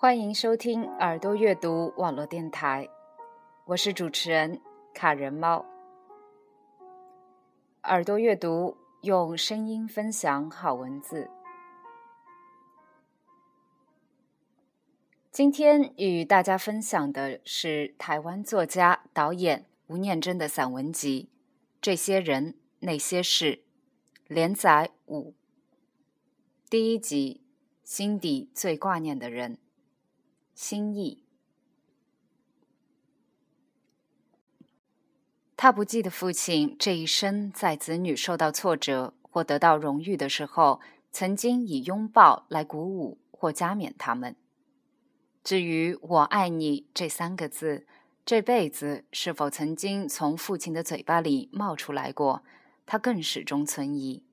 欢迎收听耳朵阅读网络电台，我是主持人卡人猫。耳朵阅读用声音分享好文字。今天与大家分享的是台湾作家、导演吴念真的散文集《这些人那些事》，连载五，第一集：心底最挂念的人。心意。他不记得父亲这一生在子女受到挫折或得到荣誉的时候，曾经以拥抱来鼓舞或加冕他们。至于“我爱你”这三个字，这辈子是否曾经从父亲的嘴巴里冒出来过，他更始终存疑。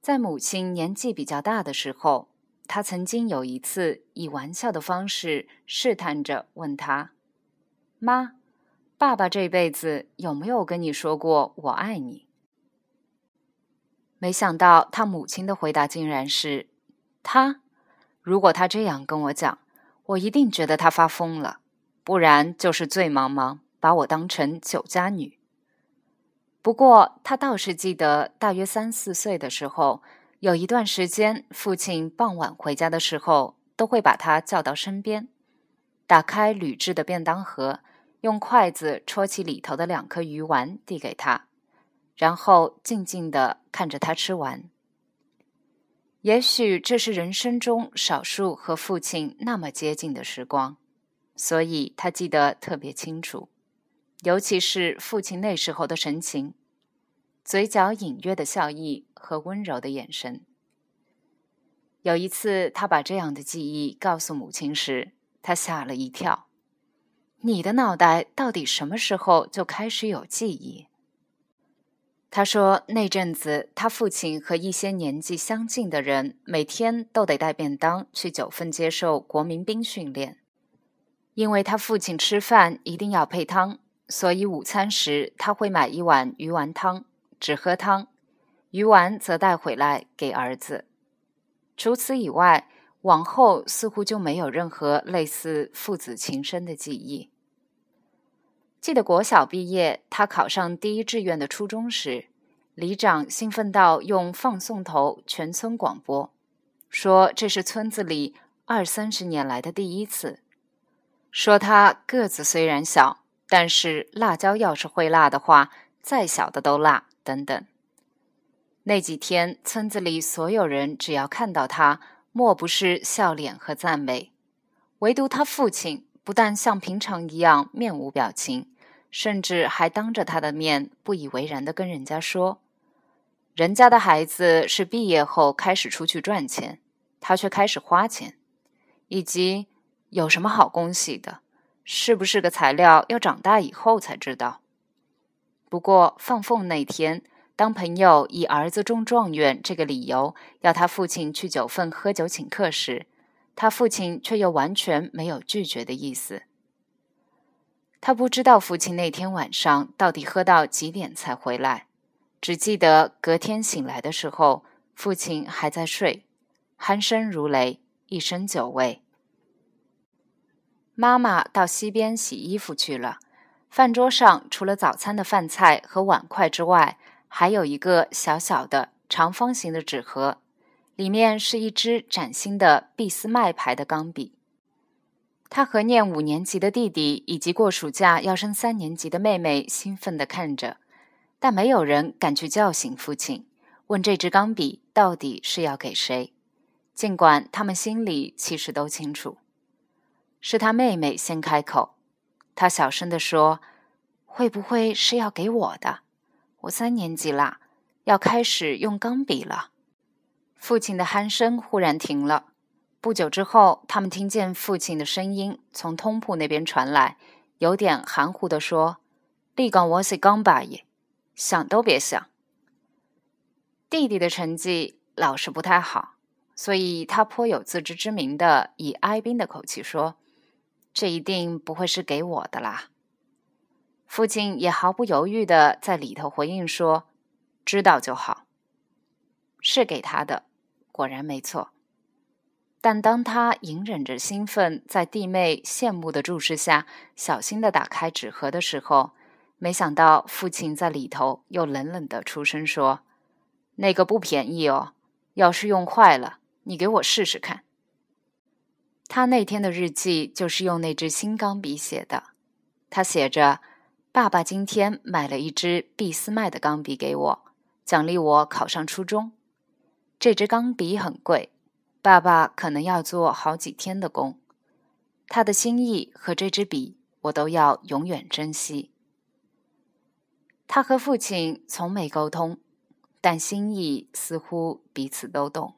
在母亲年纪比较大的时候。他曾经有一次以玩笑的方式试探着问他：“妈，爸爸这辈子有没有跟你说过我爱你？”没想到他母亲的回答竟然是：“他，如果他这样跟我讲，我一定觉得他发疯了，不然就是醉茫茫把我当成酒家女。”不过他倒是记得，大约三四岁的时候。有一段时间，父亲傍晚回家的时候，都会把他叫到身边，打开铝制的便当盒，用筷子戳起里头的两颗鱼丸递给他，然后静静地看着他吃完。也许这是人生中少数和父亲那么接近的时光，所以他记得特别清楚，尤其是父亲那时候的神情。嘴角隐约的笑意和温柔的眼神。有一次，他把这样的记忆告诉母亲时，他吓了一跳：“你的脑袋到底什么时候就开始有记忆？”他说：“那阵子，他父亲和一些年纪相近的人每天都得带便当去九份接受国民兵训练，因为他父亲吃饭一定要配汤，所以午餐时他会买一碗鱼丸汤。”只喝汤，鱼丸则带回来给儿子。除此以外，往后似乎就没有任何类似父子情深的记忆。记得国小毕业，他考上第一志愿的初中时，里长兴奋到用放送头全村广播，说这是村子里二三十年来的第一次。说他个子虽然小，但是辣椒要是会辣的话，再小的都辣。等等，那几天，村子里所有人只要看到他，莫不是笑脸和赞美。唯独他父亲，不但像平常一样面无表情，甚至还当着他的面不以为然的跟人家说：“人家的孩子是毕业后开始出去赚钱，他却开始花钱，以及有什么好恭喜的？是不是个材料，要长大以后才知道。”不过放凤那天，当朋友以儿子中状元这个理由要他父亲去九份喝酒请客时，他父亲却又完全没有拒绝的意思。他不知道父亲那天晚上到底喝到几点才回来，只记得隔天醒来的时候，父亲还在睡，鼾声如雷，一身酒味。妈妈到溪边洗衣服去了。饭桌上除了早餐的饭菜和碗筷之外，还有一个小小的长方形的纸盒，里面是一支崭新的俾斯麦牌的钢笔。他和念五年级的弟弟以及过暑假要升三年级的妹妹兴奋地看着，但没有人敢去叫醒父亲，问这支钢笔到底是要给谁。尽管他们心里其实都清楚，是他妹妹先开口。他小声地说：“会不会是要给我的？我三年级啦，要开始用钢笔了。”父亲的鼾声忽然停了。不久之后，他们听见父亲的声音从通铺那边传来，有点含糊地说：“立岗我是钢把爷，想都别想。”弟弟的成绩老是不太好，所以他颇有自知之明的以哀兵的口气说。这一定不会是给我的啦。父亲也毫不犹豫的在里头回应说：“知道就好。”是给他的，果然没错。但当他隐忍着兴奋，在弟妹羡慕的注视下，小心地打开纸盒的时候，没想到父亲在里头又冷冷地出声说：“那个不便宜哦，要是用坏了，你给我试试看。”他那天的日记就是用那支新钢笔写的。他写着：“爸爸今天买了一支俾斯麦的钢笔给我，奖励我考上初中。这支钢笔很贵。”爸爸可能要做好几天的工，他的心意和这支笔，我都要永远珍惜。他和父亲从没沟通，但心意似乎彼此都懂。